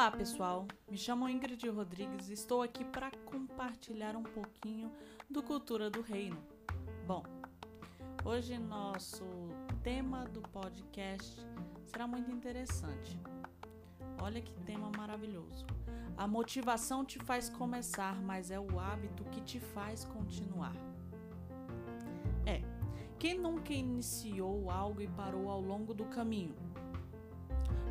Olá pessoal, me chamo Ingrid Rodrigues e estou aqui para compartilhar um pouquinho do Cultura do Reino. Bom, hoje nosso tema do podcast será muito interessante. Olha que tema maravilhoso. A motivação te faz começar, mas é o hábito que te faz continuar. É, quem nunca iniciou algo e parou ao longo do caminho?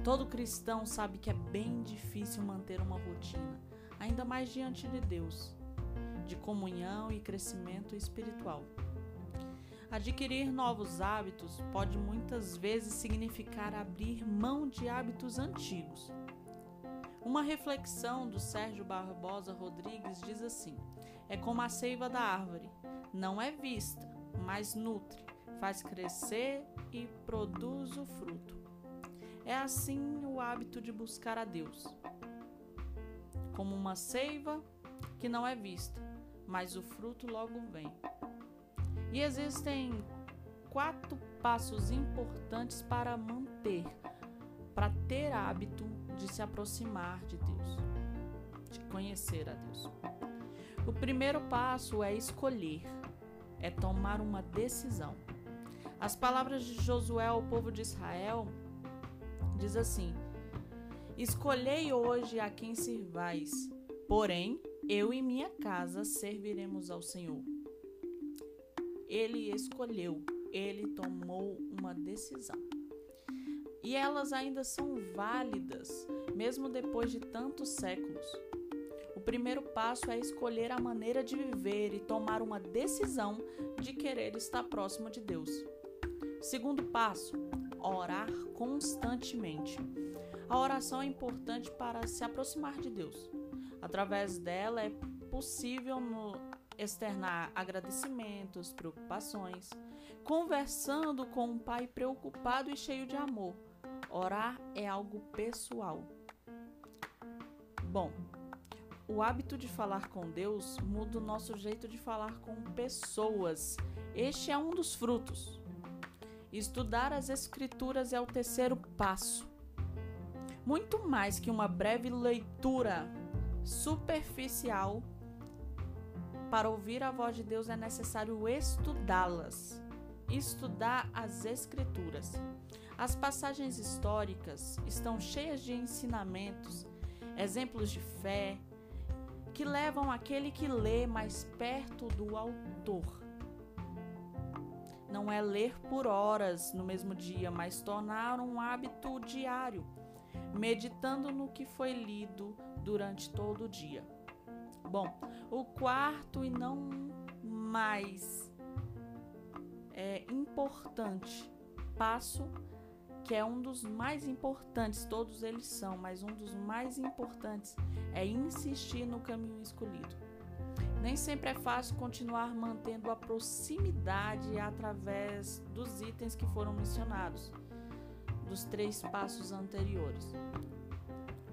Todo cristão sabe que é bem difícil manter uma rotina, ainda mais diante de Deus, de comunhão e crescimento espiritual. Adquirir novos hábitos pode muitas vezes significar abrir mão de hábitos antigos. Uma reflexão do Sérgio Barbosa Rodrigues diz assim: é como a seiva da árvore, não é vista, mas nutre, faz crescer e produz o fruto. É assim o hábito de buscar a Deus, como uma seiva que não é vista, mas o fruto logo vem. E existem quatro passos importantes para manter, para ter hábito de se aproximar de Deus, de conhecer a Deus. O primeiro passo é escolher, é tomar uma decisão. As palavras de Josué ao povo de Israel diz assim: Escolhei hoje a quem servais, porém eu e minha casa serviremos ao Senhor. Ele escolheu, ele tomou uma decisão. E elas ainda são válidas, mesmo depois de tantos séculos. O primeiro passo é escolher a maneira de viver e tomar uma decisão de querer estar próximo de Deus. Segundo passo, orar constantemente. A oração é importante para se aproximar de Deus. Através dela é possível no externar agradecimentos, preocupações, conversando com um pai preocupado e cheio de amor. Orar é algo pessoal. Bom, o hábito de falar com Deus muda o nosso jeito de falar com pessoas. Este é um dos frutos. Estudar as Escrituras é o terceiro passo. Muito mais que uma breve leitura superficial, para ouvir a voz de Deus é necessário estudá-las, estudar as Escrituras. As passagens históricas estão cheias de ensinamentos, exemplos de fé, que levam aquele que lê mais perto do autor não é ler por horas no mesmo dia, mas tornar um hábito diário, meditando no que foi lido durante todo o dia. Bom, o quarto e não mais é importante passo, que é um dos mais importantes, todos eles são, mas um dos mais importantes é insistir no caminho escolhido. Nem sempre é fácil continuar mantendo a proximidade através dos itens que foram mencionados, dos três passos anteriores.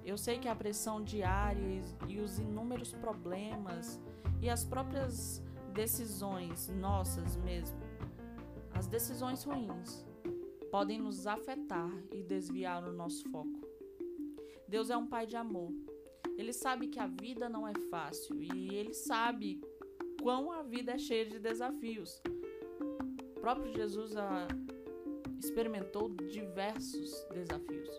Eu sei que a pressão diária e os inúmeros problemas e as próprias decisões nossas mesmo, as decisões ruins, podem nos afetar e desviar o nosso foco. Deus é um Pai de amor ele sabe que a vida não é fácil e ele sabe quão a vida é cheia de desafios. O próprio Jesus ah, experimentou diversos desafios.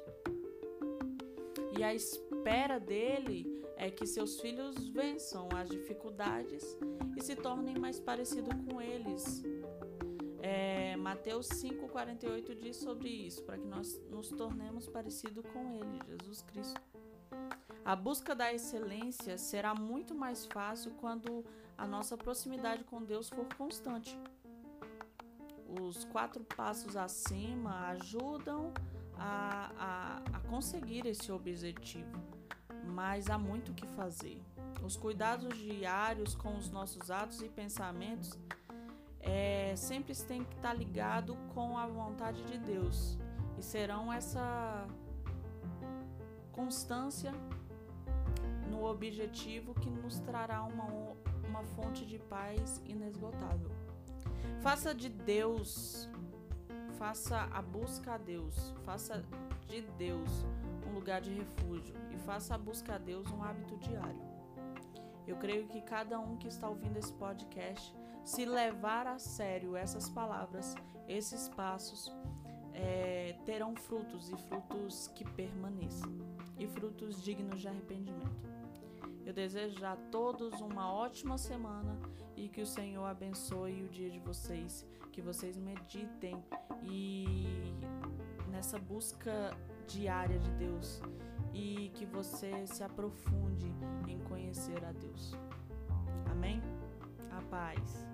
E a espera dele é que seus filhos vençam as dificuldades e se tornem mais parecidos com eles. É, Mateus 5,48 diz sobre isso, para que nós nos tornemos parecidos com ele, Jesus Cristo. A busca da excelência será muito mais fácil quando a nossa proximidade com Deus for constante. Os quatro passos acima ajudam a, a, a conseguir esse objetivo, mas há muito o que fazer. Os cuidados diários com os nossos atos e pensamentos é, sempre têm que estar ligado com a vontade de Deus e serão essa constância no objetivo que nos trará uma, uma fonte de paz inesgotável. Faça de Deus, faça a busca a Deus, faça de Deus um lugar de refúgio e faça a busca a Deus um hábito diário. Eu creio que cada um que está ouvindo esse podcast, se levar a sério essas palavras, esses passos, é, terão frutos e frutos que permaneçam e frutos dignos de arrependimento. Eu desejo a todos uma ótima semana e que o Senhor abençoe o dia de vocês, que vocês meditem e nessa busca diária de Deus e que você se aprofunde em conhecer a Deus. Amém? A paz.